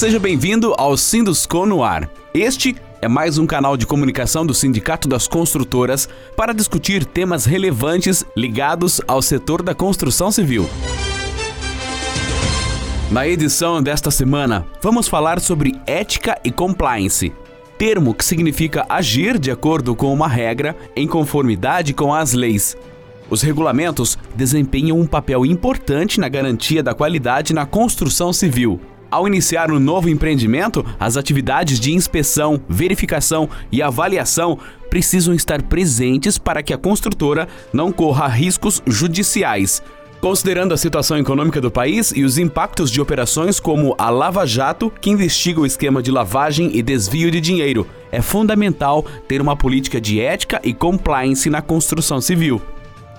Seja bem-vindo ao Sinduscon no Ar. Este é mais um canal de comunicação do Sindicato das Construtoras para discutir temas relevantes ligados ao setor da construção civil. Na edição desta semana, vamos falar sobre ética e compliance, termo que significa agir de acordo com uma regra em conformidade com as leis. Os regulamentos desempenham um papel importante na garantia da qualidade na construção civil. Ao iniciar um novo empreendimento, as atividades de inspeção, verificação e avaliação precisam estar presentes para que a construtora não corra riscos judiciais. Considerando a situação econômica do país e os impactos de operações como a Lava Jato, que investiga o esquema de lavagem e desvio de dinheiro, é fundamental ter uma política de ética e compliance na construção civil.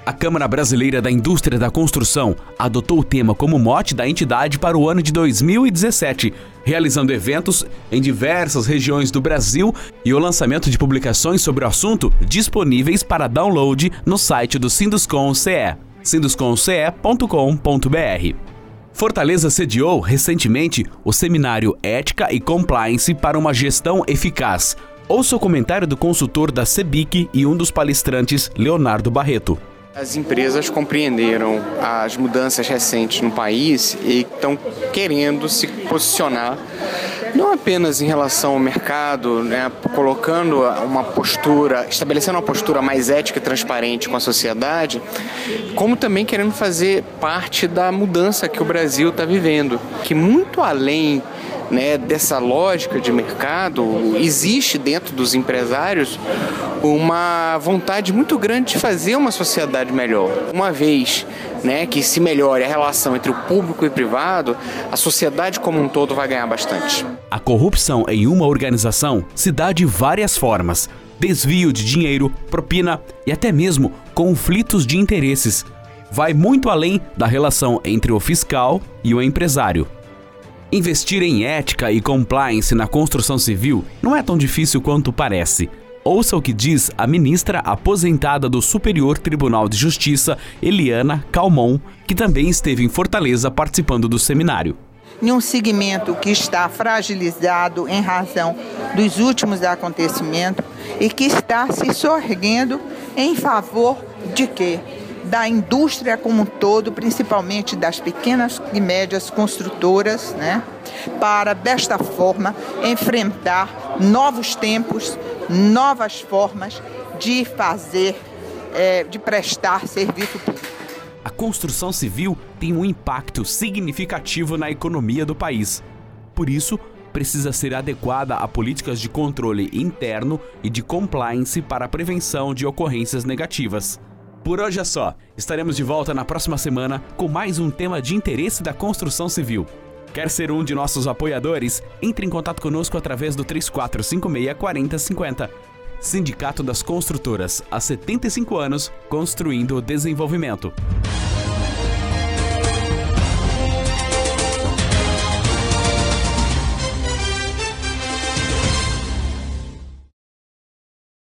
A Câmara Brasileira da Indústria da Construção adotou o tema como mote da entidade para o ano de 2017, realizando eventos em diversas regiões do Brasil e o lançamento de publicações sobre o assunto disponíveis para download no site do Sinduscom CE sindusconce.com.br. Fortaleza sediou recentemente o seminário Ética e Compliance para uma Gestão Eficaz. Ouça o comentário do consultor da CEBIC e um dos palestrantes, Leonardo Barreto. As empresas compreenderam as mudanças recentes no país e estão querendo se posicionar não apenas em relação ao mercado, né, colocando uma postura, estabelecendo uma postura mais ética e transparente com a sociedade, como também querendo fazer parte da mudança que o Brasil está vivendo, que muito além né, dessa lógica de mercado, existe dentro dos empresários uma vontade muito grande de fazer uma sociedade melhor. Uma vez né, que se melhore a relação entre o público e o privado, a sociedade como um todo vai ganhar bastante. A corrupção em uma organização se dá de várias formas: desvio de dinheiro, propina e até mesmo conflitos de interesses. Vai muito além da relação entre o fiscal e o empresário. Investir em ética e compliance na construção civil não é tão difícil quanto parece. Ouça o que diz a ministra aposentada do Superior Tribunal de Justiça, Eliana Calmon, que também esteve em Fortaleza participando do seminário. Em um segmento que está fragilizado em razão dos últimos acontecimentos e que está se sorguendo em favor de quê? Da indústria como um todo, principalmente das pequenas e médias construtoras, né, para desta forma enfrentar novos tempos, novas formas de fazer, é, de prestar serviço público. A construção civil tem um impacto significativo na economia do país. Por isso, precisa ser adequada a políticas de controle interno e de compliance para a prevenção de ocorrências negativas. Por hoje é só. Estaremos de volta na próxima semana com mais um tema de interesse da construção civil. Quer ser um de nossos apoiadores? Entre em contato conosco através do 3456 4050. Sindicato das Construtoras, há 75 anos, construindo o desenvolvimento.